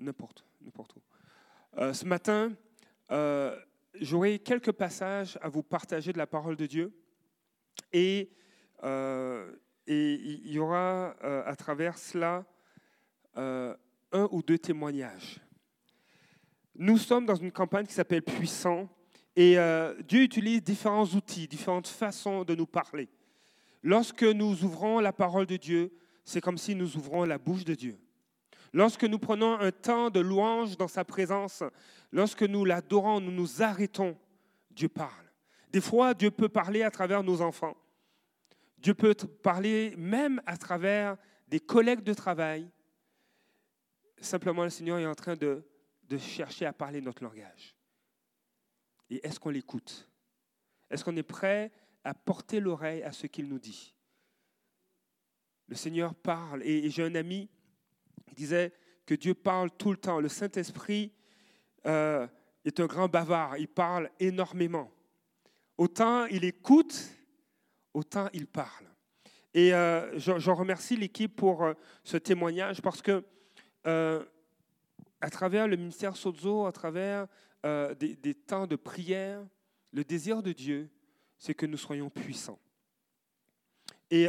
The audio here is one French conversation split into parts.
n'importe, n'importe où. Euh, ce matin, euh, j'aurai quelques passages à vous partager de la parole de Dieu. Et, euh, et il y aura à travers cela un ou deux témoignages. Nous sommes dans une campagne qui s'appelle Puissant. Et Dieu utilise différents outils, différentes façons de nous parler. Lorsque nous ouvrons la parole de Dieu, c'est comme si nous ouvrons la bouche de Dieu. Lorsque nous prenons un temps de louange dans sa présence, lorsque nous l'adorons, nous nous arrêtons, Dieu parle. Des fois, Dieu peut parler à travers nos enfants. Dieu peut parler même à travers des collègues de travail. Simplement, le Seigneur est en train de, chercher à parler notre langage. Et est-ce qu'on l'écoute? Est-ce qu'on est prêt à porter l'oreille à ce qu'il nous dit? Le Seigneur parle. Et, j'ai un ami qui disait que Dieu parle tout le temps. Le Saint-Esprit euh, est un grand bavard. Il parle énormément. Autant il écoute, autant il parle. Et euh, je, remercie l'équipe pour euh, ce témoignage parce que à travers le ministère Sozo, à travers des, des, temps de prière, le désir de Dieu, c'est que nous soyons puissants. Et,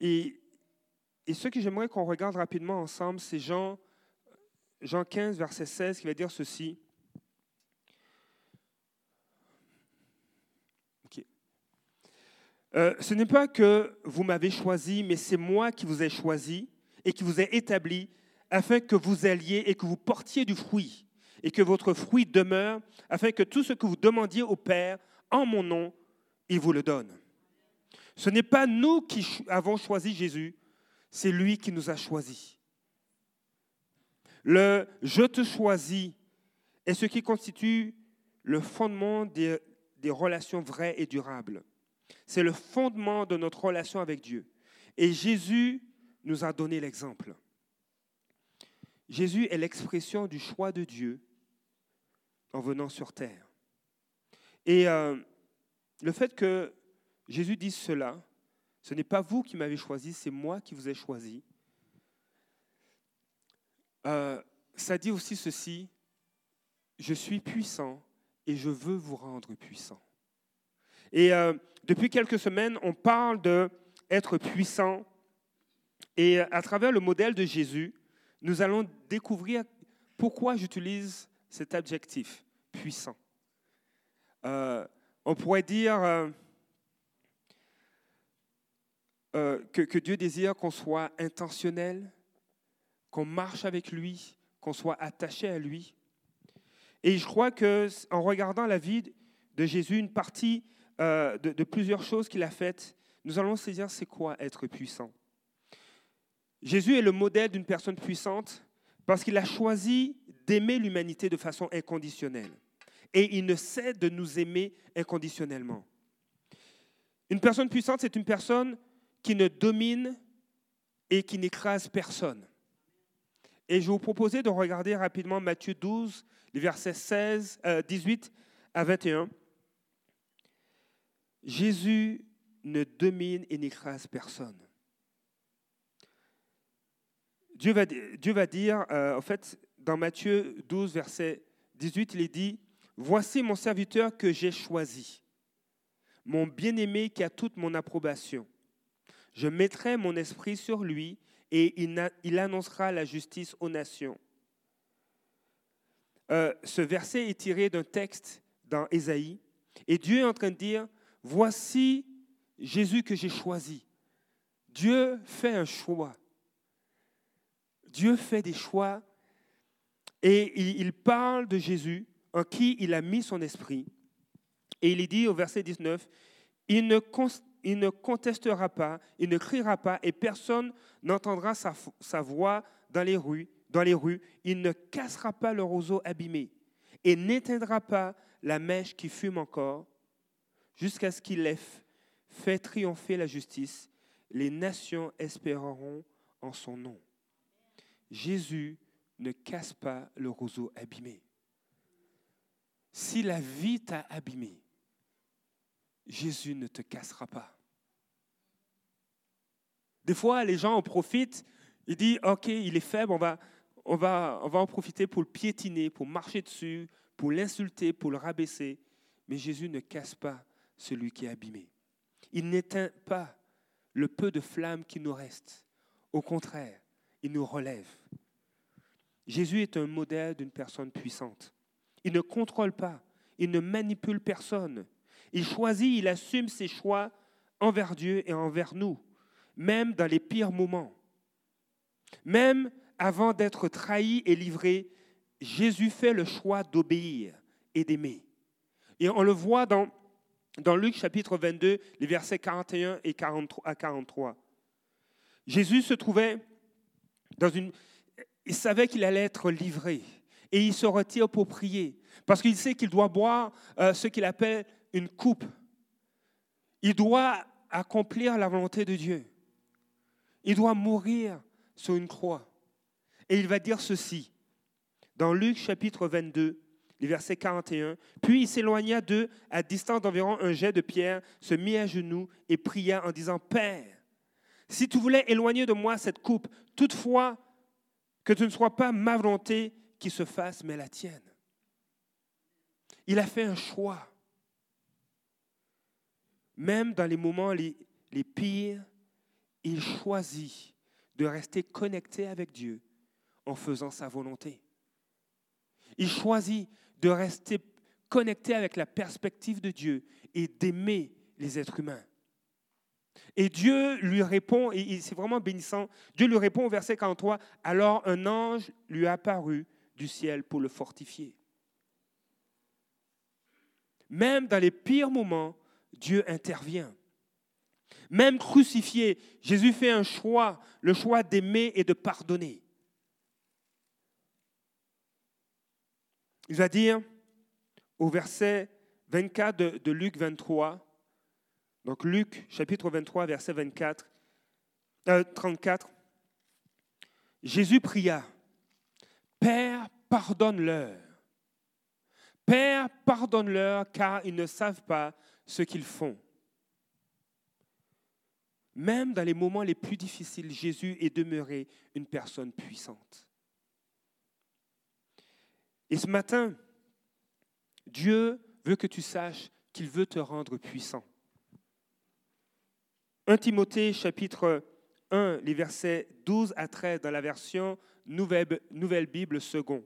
et, et ce que j'aimerais qu'on regarde rapidement ensemble, c'est Jean, Jean 15, verset 16, qui va dire ceci. Euh, ce n'est pas que vous m'avez choisi, mais c'est moi qui vous ai choisi et qui vous ai établi afin que vous alliez et que vous portiez du fruit et que votre fruit demeure, afin que tout ce que vous demandiez au Père en mon nom, il vous le donne. Ce n'est pas nous qui avons choisi Jésus, c'est lui qui nous a choisis. Le je te choisis est ce qui constitue le fondement des, relations vraies et durables. C'est le fondement de notre relation avec Dieu. Et Jésus nous a donné l'exemple. Jésus est l'expression du choix de Dieu en venant sur terre. Et euh, le fait que Jésus dise cela, ce n'est pas vous qui m'avez choisi, c'est moi qui vous ai choisi. Euh, ça dit aussi ceci, je suis puissant et je veux vous rendre puissant. Et euh, depuis quelques semaines, on parle d'être puissant. Et à travers le modèle de Jésus, nous allons découvrir pourquoi j'utilise cet adjectif, puissant. Euh, on pourrait dire euh, que, Dieu désire qu'on soit intentionnel, qu'on marche avec lui, qu'on soit attaché à lui. Et je crois que en regardant la vie de Jésus, une partie euh, de, plusieurs choses qu'il a faites, nous allons saisir c'est quoi être puissant. Jésus est le modèle d'une personne puissante parce qu'il a choisi d'aimer l'humanité de façon inconditionnelle. Et il ne cesse de nous aimer inconditionnellement. Une personne puissante, c'est une personne qui ne domine et qui n'écrase personne. Et je vous proposer de regarder rapidement Matthieu 12, les versets 16, 18 euh, à 21. Jésus ne domine et n'écrase personne. Dieu va, Dieu va dire, euh, en fait, dans Matthieu 12, verset 18, il est dit, Voici mon serviteur que j'ai choisi, mon bien-aimé qui a toute mon approbation. Je mettrai mon esprit sur lui et il, annoncera la justice aux nations. Euh, ce verset est tiré d'un texte dans Ésaïe. Et Dieu est en train de dire, voici Jésus que j'ai choisi. Dieu fait un choix. Dieu fait des choix et il, parle de Jésus en qui il a mis son esprit. Et il dit au verset 19, il ne, il ne contestera pas, il ne criera pas, et personne n'entendra sa, voix dans les, rues, dans les rues. Il ne cassera pas le roseau abîmé, et n'éteindra pas la mèche qui fume encore, jusqu'à ce qu'il ait fait triompher la justice. Les nations espéreront en son nom. Jésus ne casse pas le roseau abîmé. Si la vie t'a abîmé, Jésus ne te cassera pas. Des fois, les gens en profitent, ils disent, OK, il est faible, on va, en profiter pour le piétiner, pour marcher dessus, pour l'insulter, pour le rabaisser. Mais Jésus ne casse pas celui qui est abîmé. Il n'éteint pas le peu de flamme qui nous reste. Au contraire, il nous relève. Jésus est un modèle d'une personne puissante. Il ne contrôle pas, il ne manipule personne. Il choisit, il assume ses choix envers Dieu et envers nous, même dans les pires moments. Même avant d'être trahi et livré, Jésus fait le choix d'obéir et d'aimer. Et on le voit dans, Luc chapitre 22, les versets 41 et 43, à 43. Jésus se trouvait dans une... Il savait qu'il allait être livré et il se retire pour prier parce qu'il sait qu'il doit boire euh, ce qu'il appelle une coupe. Il doit accomplir la volonté de Dieu. Il doit mourir sur une croix. Et il va dire ceci dans Luc chapitre 22, les versets 41. Puis il s'éloigna d'eux à distance d'environ un jet de pierre, se mit à genoux et pria en disant, Père, si tu voulais éloigner de moi cette coupe, toutefois que ce ne soit pas ma volonté qui se fasse, mais la tienne. Il a fait un choix. Même dans les moments les, les pires, il choisit de rester connecté avec Dieu en faisant sa volonté. Il choisit de rester connecté avec la perspective de Dieu et d'aimer les êtres humains. Et Dieu lui répond, et c'est vraiment bénissant, Dieu lui répond au verset 43, alors un ange lui apparut du ciel pour le fortifier. Même dans les pires moments, Dieu intervient. Même crucifié, Jésus fait un choix, le choix d'aimer et de pardonner. Il va dire au verset 24 de, Luc 23, donc Luc chapitre 23, verset 24, 34, euh, Jésus pria, Père, pardonne-leur. Père, pardonne-leur car ils ne savent pas ce qu'ils font. Même dans les moments les plus difficiles, Jésus est demeuré une personne puissante. Et ce matin, Dieu veut que tu saches qu'il veut te rendre puissant. 1 Timothée chapitre 1, les versets 12 à 13 dans la version Nouvelle, Nouvelle Bible second.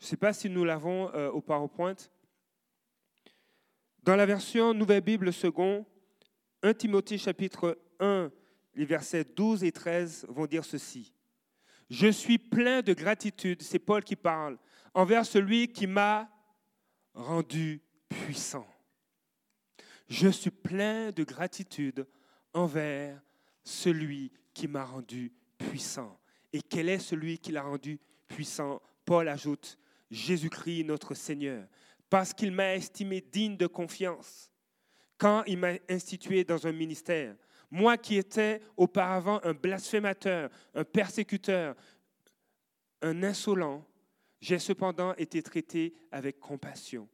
Je ne sais pas si nous l'avons euh, au PowerPoint. Dans la version Nouvelle Bible second, 1 Timothée chapitre 1, les versets 12 et 13 vont dire ceci. Je suis plein de gratitude, c'est Paul qui parle, envers celui qui m'a rendu puissant. Je suis plein de gratitude envers celui qui m'a rendu puissant. Et quel est celui qui l'a rendu puissant? Paul ajoute, Jésus-Christ notre Seigneur, parce qu'il m'a estimé digne de confiance quand il m'a institué dans un ministère. Moi qui étais auparavant un blasphémateur, un persécuteur, un insolent, j'ai cependant été traité avec compassion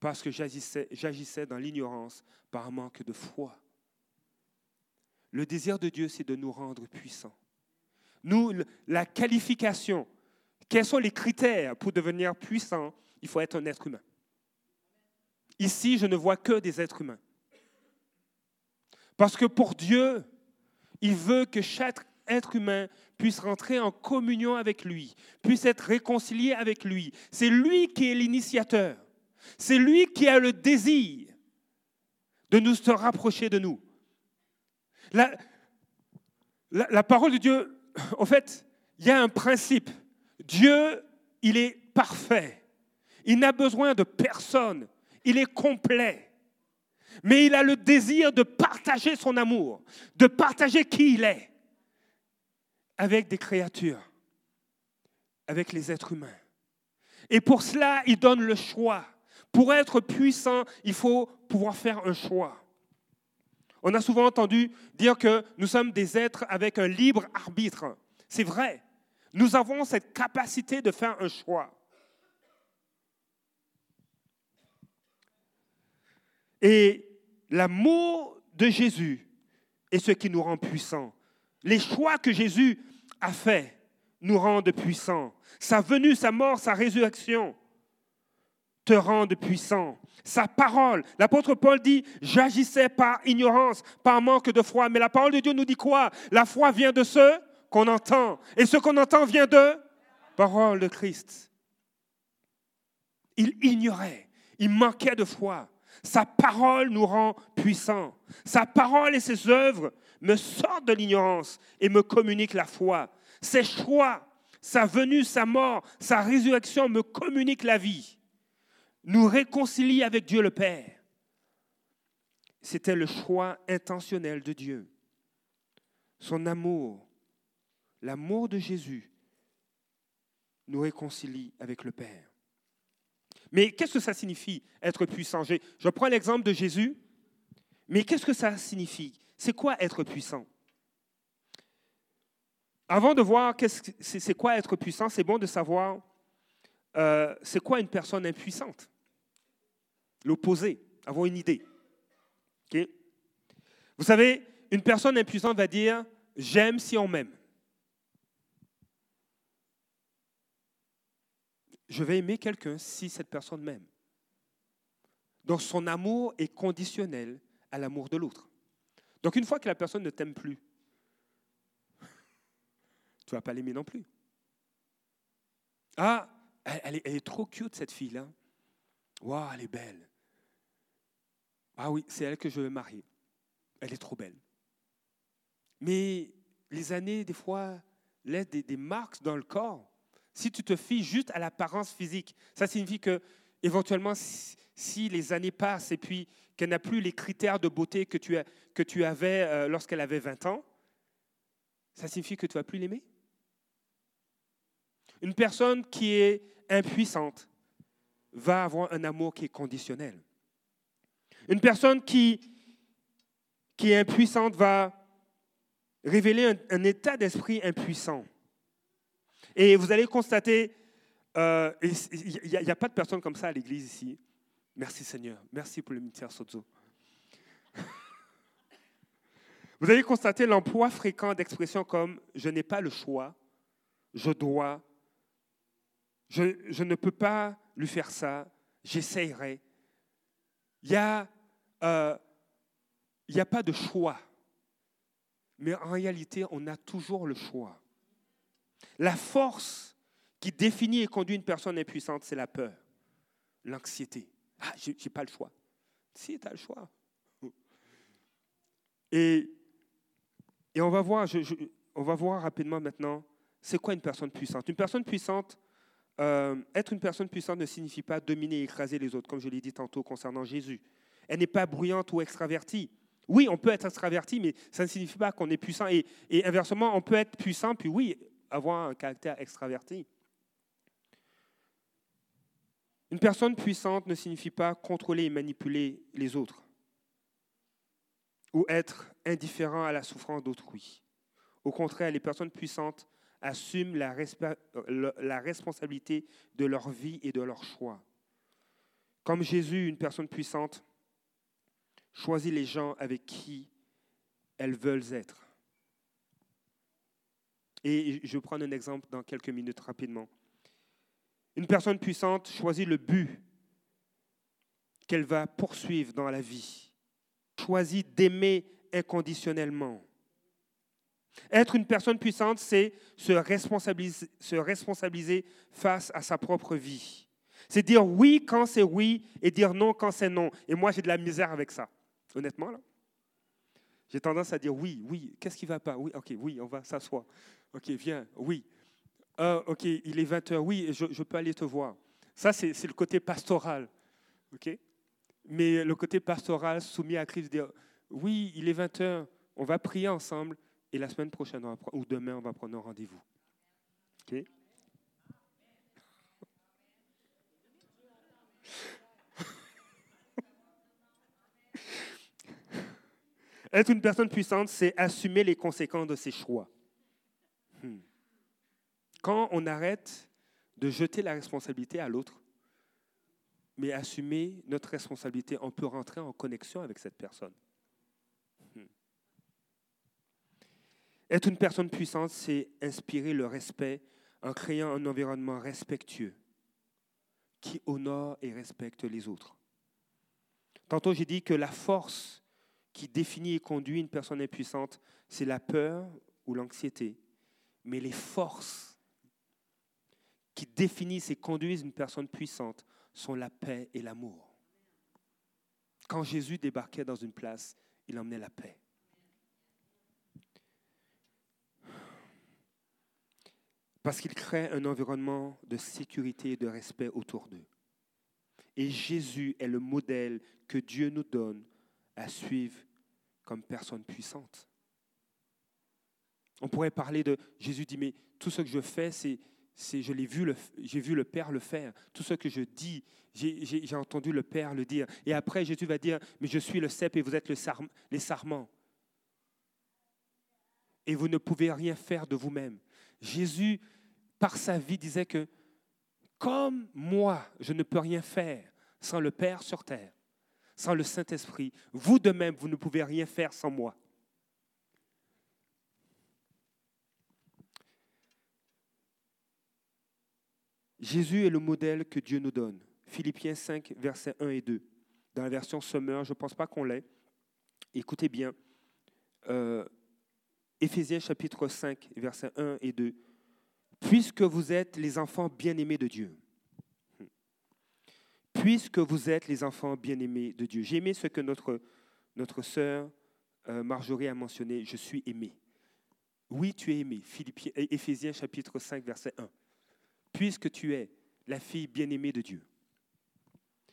parce que j'agissais dans l'ignorance par manque de foi. Le désir de Dieu, c'est de nous rendre puissants. Nous, la qualification, quels sont les critères pour devenir puissant? Il faut être un être humain. Ici, je ne vois que des êtres humains. Parce que pour Dieu, il veut que chaque être humain puisse rentrer en communion avec lui, puisse être réconcilié avec lui. C'est lui qui est l'initiateur. C'est lui qui a le désir de nous se rapprocher de nous. La, parole de Dieu, en fait, il y a un principe. Dieu, il est parfait. Il n'a besoin de personne. Il est complet. Mais il a le désir de partager son amour, de partager qui il est avec des créatures, avec les êtres humains. Et pour cela, il donne le choix. Pour être puissant, il faut pouvoir faire un choix. On a souvent entendu dire que nous sommes des êtres avec un libre arbitre. C'est vrai. Nous avons cette capacité de faire un choix. Et l'amour de Jésus est ce qui nous rend puissants. Les choix que Jésus a faits nous rendent puissants. Sa venue, sa mort, sa résurrection te rendent puissant. Sa parole, l'apôtre Paul dit, j'agissais par ignorance, par manque de foi. Mais la parole de Dieu nous dit quoi? La foi vient de ce qu'on entend. Et ce qu'on entend vient de parole de Christ. Il ignorait, il manquait de foi. Sa parole nous rend puissants. Sa parole et ses œuvres me sortent de l'ignorance et me communiquent la foi. Ses choix, sa venue, sa mort, sa résurrection me communiquent la vie. Nous réconcilient avec Dieu le Père. C'était le choix intentionnel de Dieu. Son amour, l'amour de Jésus, nous réconcilie avec le Père. Mais qu'est-ce que ça signifie, être puissant? Je prends l'exemple de Jésus, mais qu'est-ce que ça signifie? C'est quoi être puissant? Avant de voir c'est quoi être puissant, c'est bon de savoir euh, c'est quoi une personne impuissante? L'opposé, avoir une idée. Vous savez, une personne impuissante va dire j'aime si on m'aime. Je vais aimer quelqu'un si cette personne m'aime. Donc son amour est conditionnel à l'amour de l'autre. Donc une fois que la personne ne t'aime plus, tu ne vas pas l'aimer non plus. Ah, elle, est, trop cute cette fille-là. Waouh, elle est belle. Ah oui, c'est elle que je veux marier. Elle est trop belle. Mais les années, des fois, laissent des marques dans le corps si tu te fies juste à l'apparence physique, ça signifie que éventuellement, si, les années passent et puis qu'elle n'a plus les critères de beauté que tu, avais euh, lorsqu'elle avait 20 ans, ça signifie que tu vas plus l'aimer? Une personne qui est impuissante va avoir un amour qui est conditionnel. Une personne qui est impuissante va révéler un état d'esprit impuissant. Et vous allez constater, euh, il n'y a, pas de personne comme ça à l'église ici. Merci Seigneur. Merci pour le ministère Sozo. Vous allez constater l'emploi fréquent d'expressions comme je n'ai pas le choix, je dois, je, ne peux pas lui faire ça, j'essayerai. Il n'y a, euh, a pas de choix. Mais en réalité, on a toujours le choix. La force qui définit et conduit une personne impuissante, c'est la peur, l'anxiété. Ah, je n'ai pas le choix. Si, tu as le choix. Et, et on, va voir, rapidement maintenant, c'est quoi une personne puissante? Une personne puissante, euh, être une personne puissante ne signifie pas dominer et écraser les autres, comme je l'ai dit tantôt concernant Jésus. Elle n'est pas bruyante ou extravertie. Oui, on peut être extraverti, mais ça ne signifie pas qu'on est puissant. Et, inversement, on peut être puissant, puis oui, avoir un caractère extraverti. Une personne puissante ne signifie pas contrôler et manipuler les autres ou être indifférent à la souffrance d'autrui. Au contraire, les personnes puissantes assument la, responsabilité de leur vie et de leurs choix. Comme Jésus, une personne puissante choisit les gens avec qui elles veulent être. Et je vais prendre un exemple dans quelques minutes rapidement. Une personne puissante choisit le but qu'elle va poursuivre dans la vie, choisit d'aimer inconditionnellement. Être une personne puissante, c'est se responsabiliser, se responsabiliser face à sa propre vie. C'est dire oui quand c'est oui et dire non quand c'est non. Et moi, j'ai de la misère avec ça, honnêtement. J'ai tendance à dire oui, oui, qu'est-ce qui ne va pas? Oui, ok, oui, on va s'asseoir. Ok, viens, oui. Ah, ok, il est 20 heures, oui, je, je peux aller te voir. Ça, c'est le côté pastoral. ok? Mais le côté pastoral soumis à Christ, dire oui, il est 20 heures, on va prier ensemble et la semaine prochaine ou demain, on va prendre un rendez-vous. ok? Être une personne puissante, c'est assumer les conséquences de ses choix. Quand on arrête de jeter la responsabilité à l'autre, mais assumer notre responsabilité, on peut rentrer en connexion avec cette personne. Hmm. Être une personne puissante, c'est inspirer le respect en créant un environnement respectueux qui honore et respecte les autres. Tantôt, j'ai dit que la force qui définit et conduit une personne impuissante, c'est la peur ou l'anxiété. Mais les forces qui définissent et conduisent une personne puissante sont la paix et l'amour. Quand Jésus débarquait dans une place, il emmenait la paix. Parce qu'il crée un environnement de sécurité et de respect autour d'eux. Et Jésus est le modèle que Dieu nous donne à suivre comme personne puissante. On pourrait parler de Jésus dit mais tout ce que je fais c'est je l'ai vu j'ai vu le Père le faire. Tout ce que je dis, j'ai entendu le Père le dire. Et après Jésus va dire mais je suis le cep et vous êtes le les sarments. Et vous ne pouvez rien faire de vous-même. Jésus par sa vie, disait que comme moi, je ne peux rien faire sans le Père sur terre, sans le Saint-Esprit, vous de même, vous ne pouvez rien faire sans moi. Jésus est le modèle que Dieu nous donne. Philippiens 5, versets 1 et 2. Dans la version Summer, je ne pense pas qu'on l'ait. Écoutez bien. Euh, Éphésiens chapitre 5, versets 1 et 2 puisque vous êtes les enfants bien-aimés de Dieu. Puisque vous êtes les enfants bien-aimés de Dieu. J'ai aimé ce que notre, notre sœur euh, Marjorie a mentionné, je suis aimé. Oui, tu es aimé. Philippiens, Éphésiens chapitre 5, verset 1. Puisque tu es la fille bien-aimée de Dieu.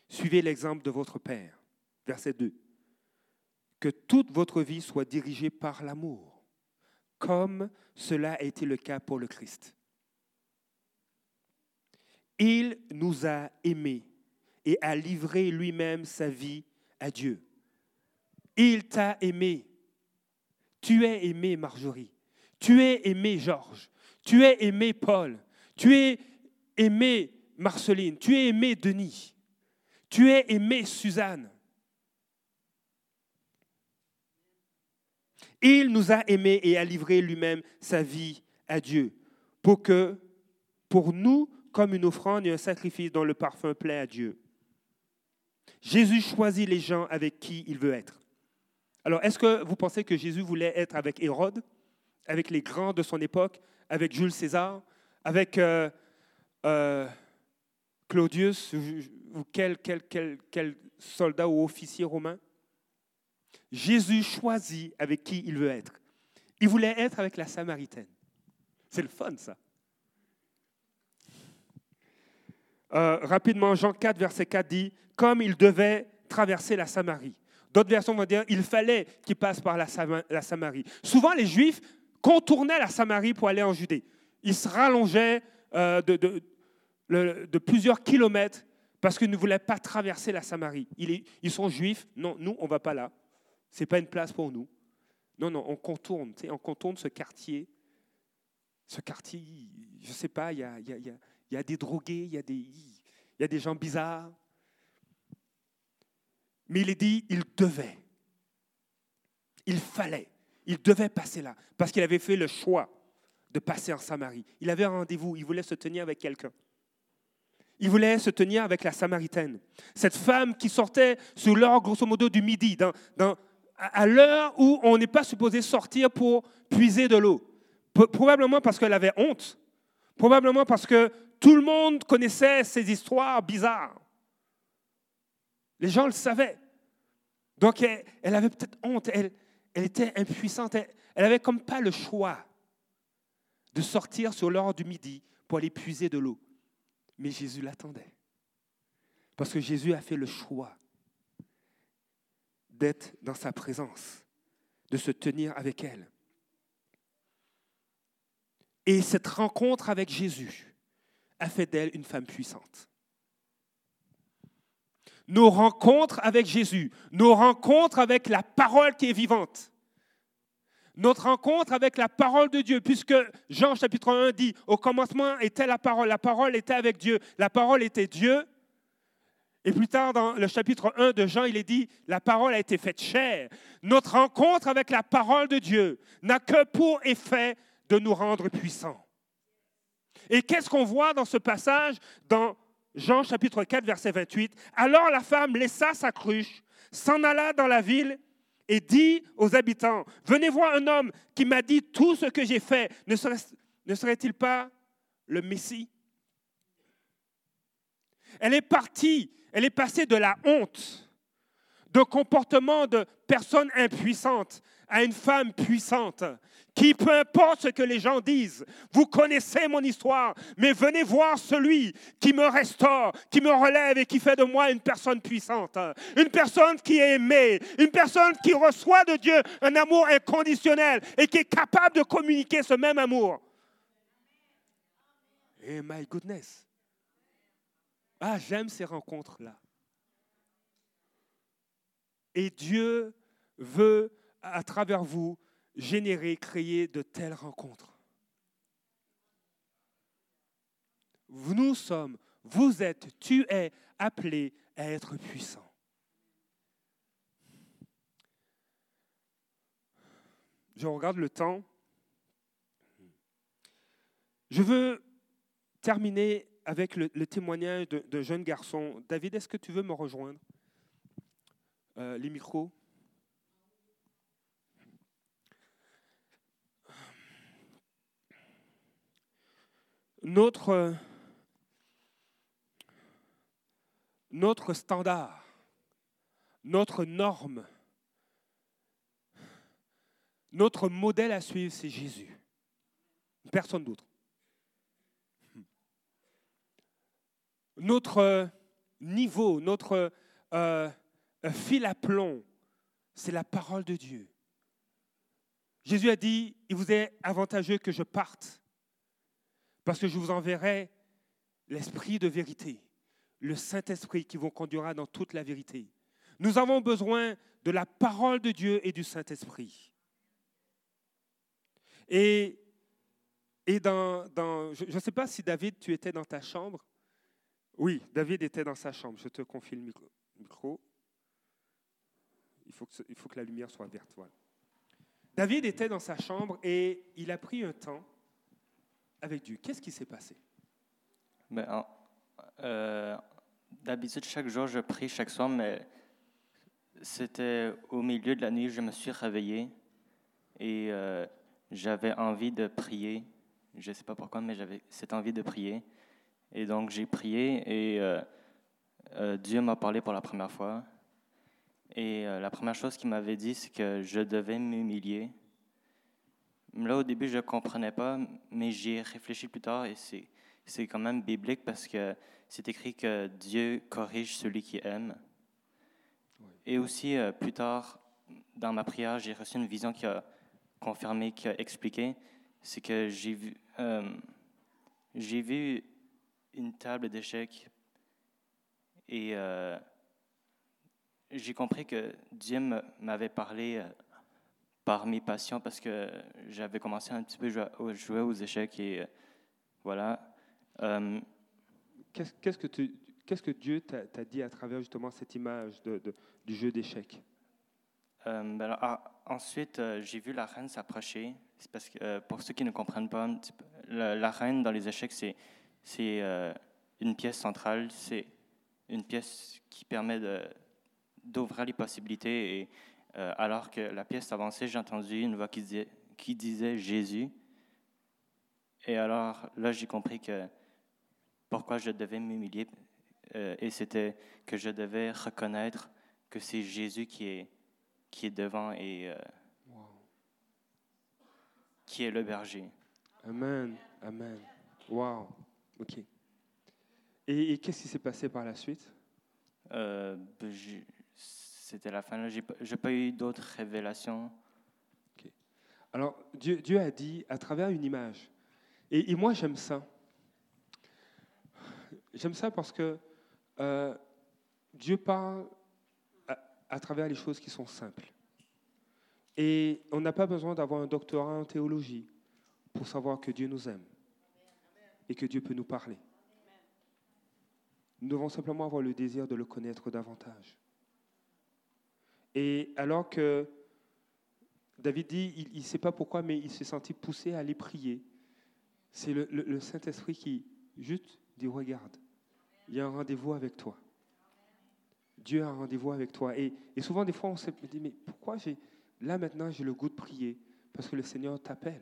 Suivez l'exemple de votre Père. Verset 2. Que toute votre vie soit dirigée par l'amour, comme cela a été le cas pour le Christ. Il nous a aimés et a livré lui-même sa vie à Dieu. Il t'a aimé. Tu es aimé, Marjorie. Tu es aimé, Georges. Tu es aimé, Paul. Tu es aimé, Marceline. Tu es aimé, Denis. Tu es aimé, Suzanne. Il nous a aimés et a livré lui-même sa vie à Dieu pour que, pour nous, comme une offrande et un sacrifice dont le parfum plaît à Dieu. Jésus choisit les gens avec qui il veut être. Alors, est-ce que vous pensez que Jésus voulait être avec Hérode, avec les grands de son époque, avec Jules César, avec euh, euh, Claudius ou quel, soldat ou officier romain? Jésus choisit avec qui il veut être. Il voulait être avec la Samaritaine. C'est le fun, ça. Euh, rapidement, Jean 4, verset 4 dit, comme il devait traverser la Samarie. D'autres versions vont dire, il fallait qu'il passe par la, Samarie. Souvent, les Juifs contournaient la Samarie pour aller en Judée. Ils se rallongeaient euh, de, plusieurs kilomètres parce qu'ils ne voulaient pas traverser la Samarie. Ils, sont juifs, non, nous, on ne va pas là. Ce n'est pas une place pour nous. Non, non, on contourne, on contourne ce quartier. Ce quartier, je ne sais pas, il y a, des drogués, il y a des, y a des gens bizarres. Mais il est dit, il devait. Il fallait. Il devait passer là. Parce qu'il avait fait le choix de passer en Samarie. Il avait un rendez-vous. Il voulait se tenir avec quelqu'un. Il voulait se tenir avec la Samaritaine. Cette femme qui sortait sur l'heure, grosso modo, du midi, à l'heure où on n'est pas supposé sortir pour puiser de l'eau. Probablement parce qu'elle avait honte. Probablement parce que tout le monde connaissait ces histoires bizarres. Les gens le savaient. Donc, elle, avait peut-être honte, elle, était impuissante, elle, elle avait comme pas le choix de sortir sur l'heure du midi pour aller puiser de l'eau. Mais Jésus l'attendait. Parce que Jésus a fait le choix d'être dans sa présence, de se tenir avec elle. Et cette rencontre avec Jésus a fait d'elle une femme puissante. Nos rencontres avec Jésus, nos rencontres avec la parole qui est vivante, notre rencontre avec la parole de Dieu, puisque Jean chapitre 1 dit, au commencement était la parole, la parole était avec Dieu, la parole était Dieu. Et plus tard, dans le chapitre 1 de Jean, il est dit, la parole a été faite chère. Notre rencontre avec la parole de Dieu n'a que pour effet de nous rendre puissants. Et qu'est-ce qu'on voit dans ce passage dans Jean chapitre 4, verset 28 Alors la femme laissa sa cruche, s'en alla dans la ville et dit aux habitants, venez voir un homme qui m'a dit tout ce que j'ai fait. Ne serait-il pas le Messie? Elle est partie, elle est passée de la honte, de comportement de personne impuissante à une femme puissante qui, peu importe ce que les gens disent, vous connaissez mon histoire, mais venez voir celui qui me restaure, qui me relève et qui fait de moi une personne puissante, une personne qui est aimée, une personne qui reçoit de Dieu un amour inconditionnel et qui est capable de communiquer ce même amour. Et my goodness. Ah, j'aime ces rencontres-là. Et Dieu veut, à travers vous, générer, créer de telles rencontres. Nous sommes, vous êtes, tu es appelé à être puissant. Je regarde le temps. Je veux terminer avec le, témoignage d'un jeune garçon. David, est-ce que tu veux me rejoindre? Euh, Les micros notre, standard, notre norme, notre modèle à suivre, c'est Jésus. Personne d'autre. Notre niveau, notre euh, fil à plomb, c'est la parole de Dieu. Jésus a dit, il vous est avantageux que je parte parce que je vous enverrai l'Esprit de vérité, le Saint-Esprit qui vous conduira dans toute la vérité. Nous avons besoin de la parole de Dieu et du Saint-Esprit. Et, et dans, dans je ne sais pas si David, tu étais dans ta chambre. Oui, David était dans sa chambre. Je te confie le micro. Il faut que, la lumière soit verte. David était dans sa chambre et il a pris un temps avec Dieu. Qu'est-ce qui s'est passé? Ben, euh, D'habitude, chaque jour, je prie chaque soir, mais c'était au milieu de la nuit, je me suis réveillé et euh, j'avais envie de prier. Je ne sais pas pourquoi, mais j'avais cette envie de prier. Et donc, j'ai prié et euh, Dieu m'a parlé pour la première fois. Et la première chose qu'il m'avait dit, c'est que je devais m'humilier Là, au début, je ne comprenais pas, mais j'y ai réfléchi plus tard et c'est, c'est quand même biblique parce que c'est écrit que Dieu corrige celui qui aime. Et aussi, euh, plus tard, dans ma prière, j'ai reçu une vision qui a confirmé, qui a expliqué, c'est que j'ai vu, euh, j'ai vu une table d'échecs et euh, j'ai compris que Dieu m'avait parlé par mes passions parce que j'avais commencé un petit peu à jouer aux échecs et euh, voilà. Euh, qu'est-ce, que tu, qu'est-ce que Dieu t'a, dit à travers justement cette image de, du jeu d'échecs? Euh, ben ah, Ensuite, j'ai vu la reine s'approcher. C'est parce que, pour ceux qui ne comprennent pas, la, reine dans les échecs, c'est, c'est une pièce centrale, c'est une pièce qui permet de, d'ouvrir les possibilités et euh, alors que la pièce avançait, j'ai entendu une voix qui disait, qui disait Jésus. Et alors là, j'ai compris que pourquoi je devais m'humilier. Euh, et c'était que je devais reconnaître que c'est Jésus qui est, qui est devant et euh, qui est le berger. Amen. Amen. Wow. OK. Et, qu'est-ce qui s'est passé par la suite? Ben, c'était la fin. Je n'ai pas eu d'autres révélations. Alors, Dieu, a dit à travers une image. Et, moi, j'aime ça. J'aime ça parce que euh, Dieu parle à, travers les choses qui sont simples. Et on n'a pas besoin d'avoir un doctorat en théologie pour savoir que Dieu nous aime et que Dieu peut nous parler. Nous devons simplement avoir le désir de le connaître davantage. Et alors que David dit, il ne sait pas pourquoi, mais il s'est senti poussé à aller prier. C'est le, Saint-Esprit qui juste dit, regarde, il y a un rendez-vous avec toi. Dieu a un rendez-vous avec toi. Et, souvent, des fois, on se dit, mais pourquoi j'ai, là maintenant, j'ai le goût de prier? Parce que le Seigneur t'appelle.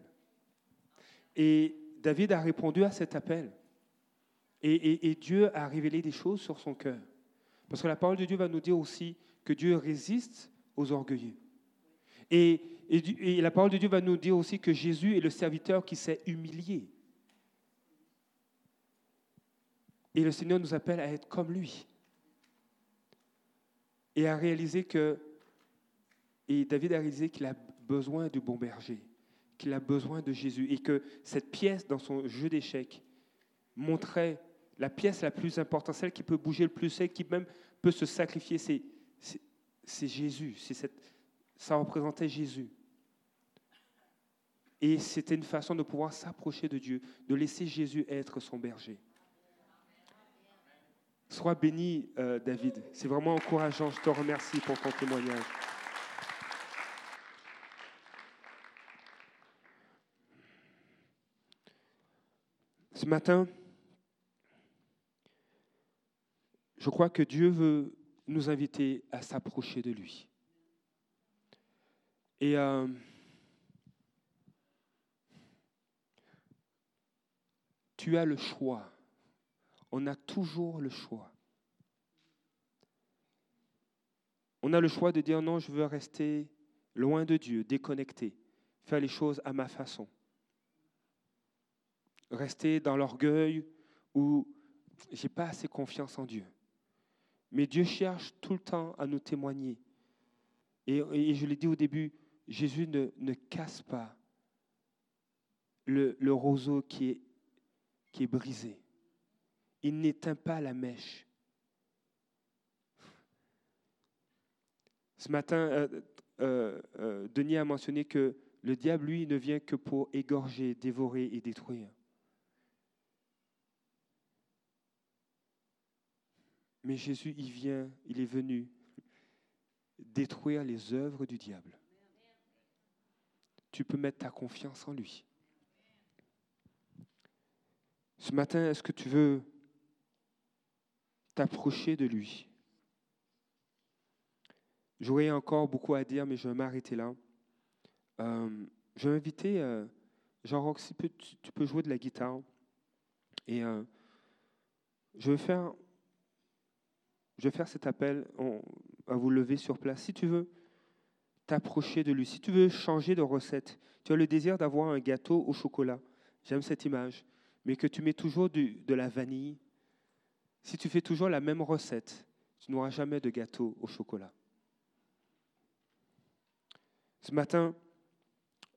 Et David a répondu à cet appel. Et, Dieu a révélé des choses sur son cœur. Parce que la parole de Dieu va nous dire aussi que Dieu résiste aux orgueilleux. Et, la parole de Dieu va nous dire aussi que Jésus est le serviteur qui s'est humilié. Et le Seigneur nous appelle à être comme lui et a réalisé que, et David a réalisé qu'il a besoin du bon berger, qu'il a besoin de Jésus, et que cette pièce dans son jeu d'échecs montrait la pièce la plus importante, celle qui peut bouger le plus, celle qui même peut se sacrifier, c'est Jésus, cette, ça représentait Jésus. Et c'était une façon de pouvoir s'approcher de Dieu, de laisser Jésus être son berger. Sois béni, euh, David. C'est vraiment encourageant. Je te remercie pour ton témoignage. Ce matin, je crois que Dieu veut nous inviter à s'approcher de lui. Et euh, tu as le choix on a toujours le choix. On a le choix de dire non, je veux rester loin de Dieu, déconnecté, faire les choses à ma façon. Rester dans l'orgueil où j'ai pas assez confiance en Dieu. Mais Dieu cherche tout le temps à nous témoigner. Et, je l'ai dit au début, Jésus ne, casse pas le, roseau qui est, qui est brisé il n'éteint pas la mèche. Ce matin, euh, euh, euh, Denis a mentionné que le diable, lui, ne vient que pour égorger, dévorer et détruire. Mais Jésus, il vient, il est venu détruire les œuvres du diable. Tu peux mettre ta confiance en lui. Ce matin, est-ce que tu veux t'approcher de lui? J'aurais encore beaucoup à dire, mais je vais m'arrêter là. Euh, je vais inviter, euh, Jean-Roch, si tu, peux jouer de la guitare? Et euh, je, vais faire, je vais faire cet appel à vous lever sur place. Si tu veux t'approcher de lui, si tu veux changer de recette, tu as le désir d'avoir un gâteau au chocolat. J'aime cette image. Mais que tu mets toujours de la vanille, si tu fais toujours la même recette, tu n'auras jamais de gâteau au chocolat. Ce matin,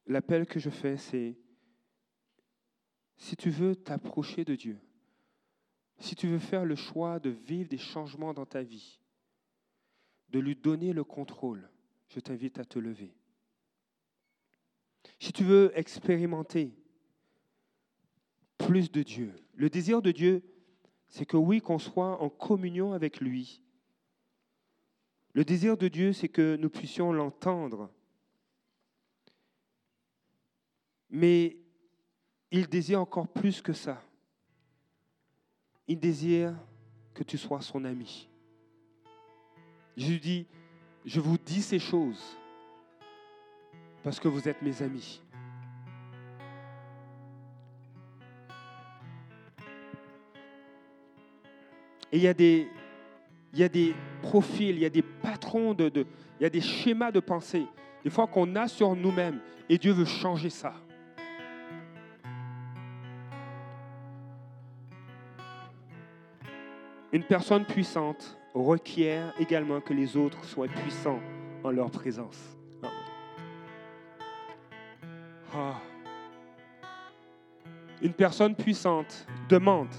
l'appel que je fais, c'est si tu veux t'approcher de Dieu, si tu veux faire le choix de vivre des changements dans ta vie, de lui donner le contrôle, je t'invite à te lever. Si tu veux expérimenter plus de Dieu, le désir de Dieu, c'est que oui, qu'on soit en communion avec lui. Le désir de Dieu, c'est que nous puissions l'entendre. Mais il désire encore plus que ça. Il désire que tu sois son ami. Jésus dit, je vous dis ces choses parce que vous êtes mes amis. Et il y a des, profils, il y a des patrons, il y a des schémas de pensée, des fois qu'on a sur nous-mêmes, et Dieu veut changer ça. Une personne puissante requiert également que les autres soient puissants en leur présence. Ah. Ah. Une personne puissante demande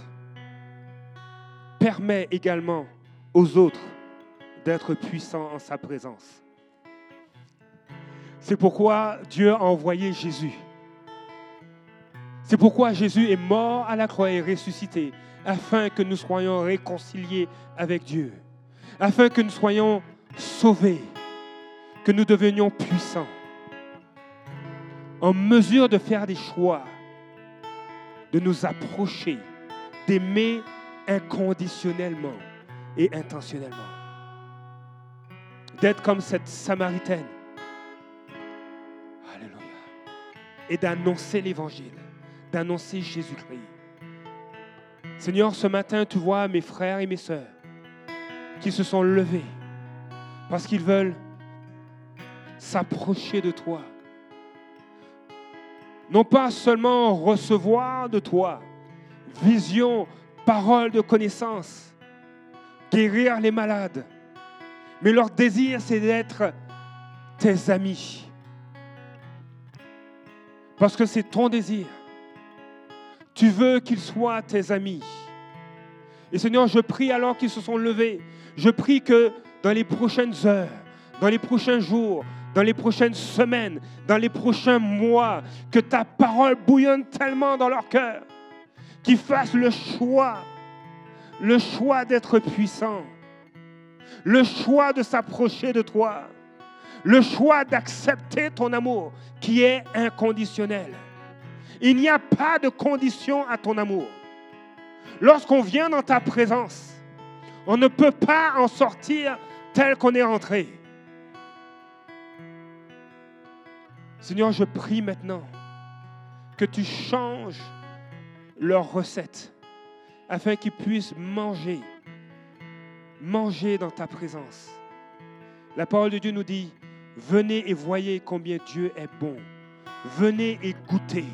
permet également aux autres d'être puissants en sa présence. C'est pourquoi Dieu a envoyé Jésus. C'est pourquoi Jésus est mort à la croix et ressuscité, afin que nous soyons réconciliés avec Dieu, afin que nous soyons sauvés, que nous devenions puissants, en mesure de faire des choix, de nous approcher, d'aimer inconditionnellement et intentionnellement. D'être comme cette Samaritaine. Alléluia. Et d'annoncer l'Évangile, d'annoncer Jésus-Christ. Seigneur, ce matin, tu vois mes frères et mes sœurs qui se sont levés parce qu'ils veulent s'approcher de toi. Non pas seulement recevoir de toi, vision, parole de connaissance, guérir les malades, mais leur désir, c'est d'être tes amis. Parce que c'est ton désir. Tu veux qu'ils soient tes amis. Et Seigneur, je prie alors qu'ils se sont levés. Je prie que dans les prochaines heures, dans les prochains jours, dans les prochaines semaines, dans les prochains mois, que ta parole bouillonne tellement dans leur cœur, qu'ils fassent le choix, le choix d'être puissant, le choix de s'approcher de toi, le choix d'accepter ton amour qui est inconditionnel. Il n'y a pas de condition à ton amour. Lorsqu'on vient dans ta présence, on ne peut pas en sortir tel qu'on est entré. Seigneur, je prie maintenant que tu changes leur recette afin qu'ils puissent manger, manger dans ta présence. La parole de Dieu nous dit, venez et voyez combien Dieu est bon. Venez et goûtez.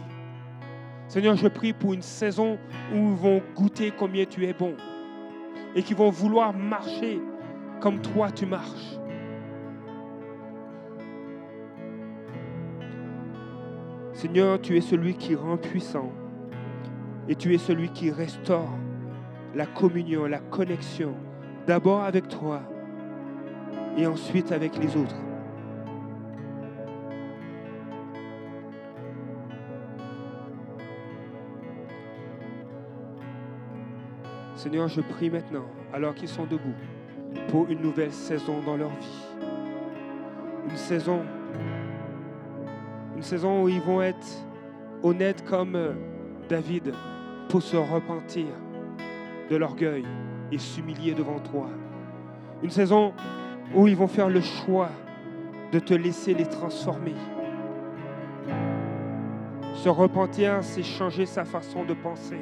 Seigneur, je prie pour une saison où ils vont goûter combien tu es bon et qui vont vouloir marcher comme toi tu marches. Seigneur, tu es celui qui rend puissant et tu es celui qui restaure la communion, la connexion, d'abord avec toi et ensuite avec les autres. Seigneur, je prie maintenant, alors qu'ils sont debout, pour une nouvelle saison dans leur vie. Une saison, une saison où ils vont être honnêtes comme euh, David pour se repentir de l'orgueil et s'humilier devant toi. Une saison où ils vont faire le choix de te laisser les transformer. Se repentir, c'est changer sa façon de penser.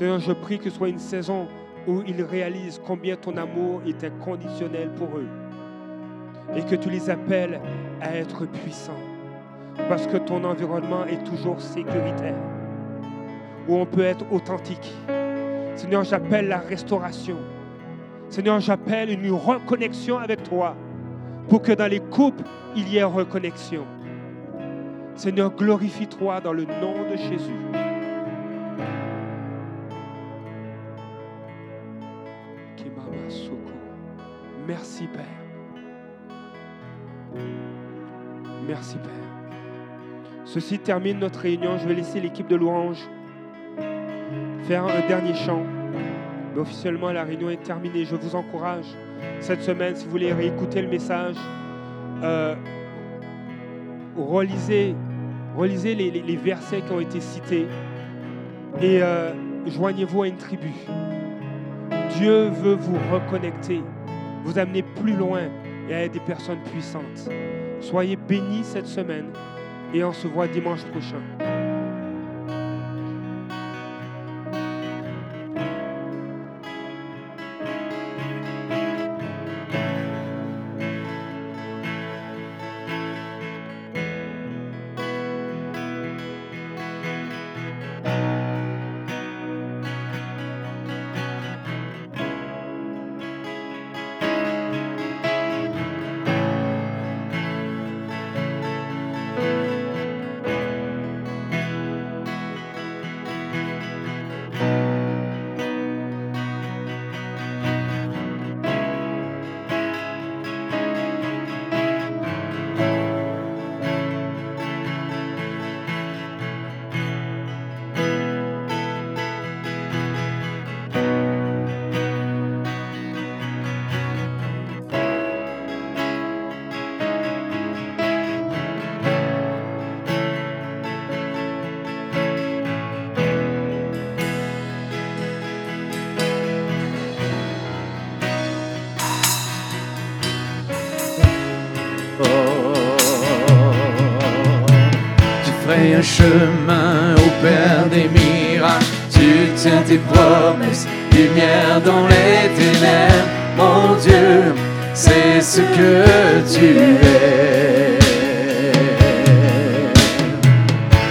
Seigneur, je prie que ce soit une saison où ils réalisent combien ton amour est inconditionnel pour eux et que tu les appelles à être puissants parce que ton environnement est toujours sécuritaire, où on peut être authentique. Seigneur, j'appelle la restauration. Seigneur, j'appelle une reconnexion avec toi pour que dans les couples, il y ait reconnexion. Seigneur, glorifie-toi dans le nom de Jésus. Merci Père. Merci Père. Ceci termine notre réunion. Je vais laisser l'équipe de louange faire un dernier chant. Mais officiellement, la réunion est terminée. Je vous encourage cette semaine, si vous voulez réécouter le message, euh, relisez, relisez les, versets qui ont été cités et euh, joignez-vous à une tribu. Dieu veut vous reconnecter vous amener plus loin et à être des personnes puissantes. Soyez bénis cette semaine et on se voit dimanche prochain. Chemin au Père des miracles. Tu tiens tes promesses, lumière dans les ténèbres. Mon Dieu, c'est ce que tu es.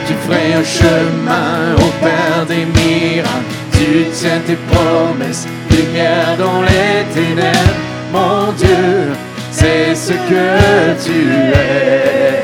Tu ferais un chemin au Père des miracles. Tu tiens tes promesses, lumière dans les ténèbres. Mon Dieu, c'est ce que tu es.